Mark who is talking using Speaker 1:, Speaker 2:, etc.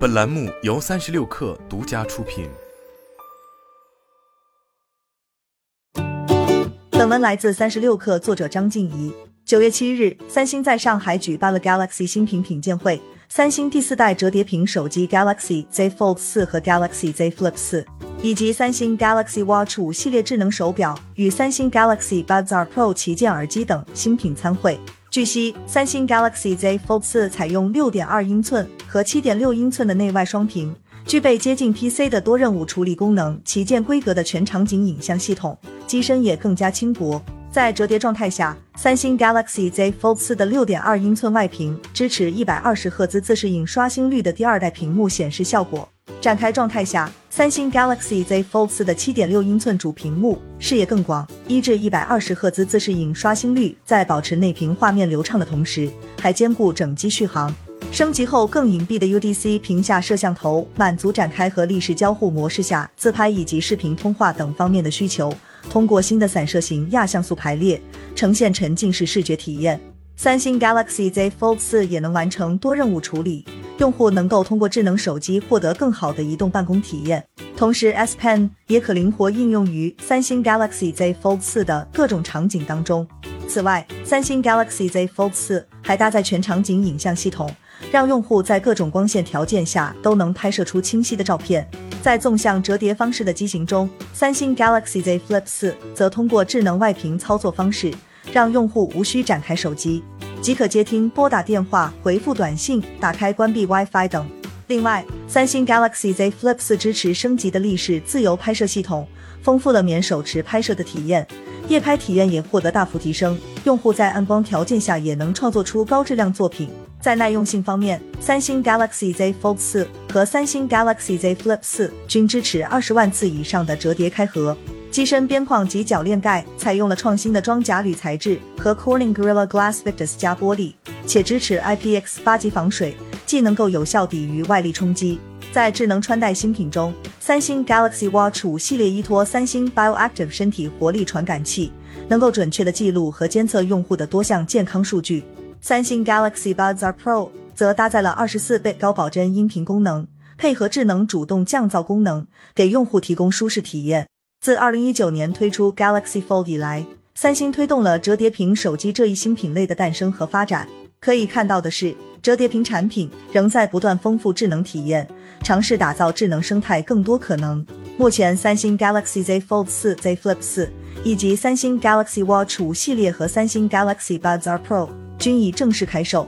Speaker 1: 本栏目由三十六氪独家出品。
Speaker 2: 本文来自三十六氪，作者张静怡。九月七日，三星在上海举办了 Galaxy 新品品鉴会。三星第四代折叠屏手机 Galaxy Z Fold 四和 Galaxy Z Flip 四，以及三星 Galaxy Watch 五系列智能手表与三星 Galaxy Buds R Pro 旗舰耳机等新品参会。据悉，三星 Galaxy Z Fold 四采用六点二英寸和七点六英寸的内外双屏，具备接近 PC 的多任务处理功能，旗舰规格的全场景影像系统，机身也更加轻薄。在折叠状态下，三星 Galaxy Z Fold 四的六点二英寸外屏支持一百二十赫兹自适应刷新率的第二代屏幕显示效果。展开状态下，三星 Galaxy Z Fold 四的七点六英寸主屏幕视野更广，一至一百二十赫兹自适应刷新率，在保持内屏画面流畅的同时，还兼顾整机续航。升级后更隐蔽的 UDC 屏下摄像头，满足展开和立式交互模式下自拍以及视频通话等方面的需求。通过新的散射型亚像素排列，呈现沉浸式视觉体验。三星 Galaxy Z Fold 四也能完成多任务处理。用户能够通过智能手机获得更好的移动办公体验，同时 S Pen 也可灵活应用于三星 Galaxy Z Fold 四的各种场景当中。此外，三星 Galaxy Z Fold 四还搭载全场景影像系统，让用户在各种光线条件下都能拍摄出清晰的照片。在纵向折叠方式的机型中，三星 Galaxy Z Flip 四则通过智能外屏操作方式，让用户无需展开手机。即可接听、拨打电话、回复短信、打开、关闭 WiFi 等。另外，三星 Galaxy Z Flip 四支持升级的立式自由拍摄系统，丰富了免手持拍摄的体验，夜拍体验也获得大幅提升。用户在暗光条件下也能创作出高质量作品。在耐用性方面，三星 Galaxy Z Fold 四和三星 Galaxy Z Flip 四均支持二十万次以上的折叠开合。机身边框及铰链盖采用了创新的装甲铝材质和 Corning Gorilla Glass Victus 加玻璃，且支持 IPX 八级防水，既能够有效抵御外力冲击。在智能穿戴新品中，三星 Galaxy Watch 五系列依托三星 Bioactive 身体活力传感器，能够准确的记录和监测用户的多项健康数据。三星 Galaxy Buds R Pro 则搭载了二十四倍高保真音频功能，配合智能主动降噪功能，给用户提供舒适体验。自二零一九年推出 Galaxy Fold 以来，三星推动了折叠屏手机这一新品类的诞生和发展。可以看到的是，折叠屏产品仍在不断丰富智能体验，尝试打造智能生态更多可能。目前，三星 Galaxy Z Fold 四、Z Flip 四以及三星 Galaxy Watch 五系列和三星 Galaxy Buds R Pro 均已正式开售。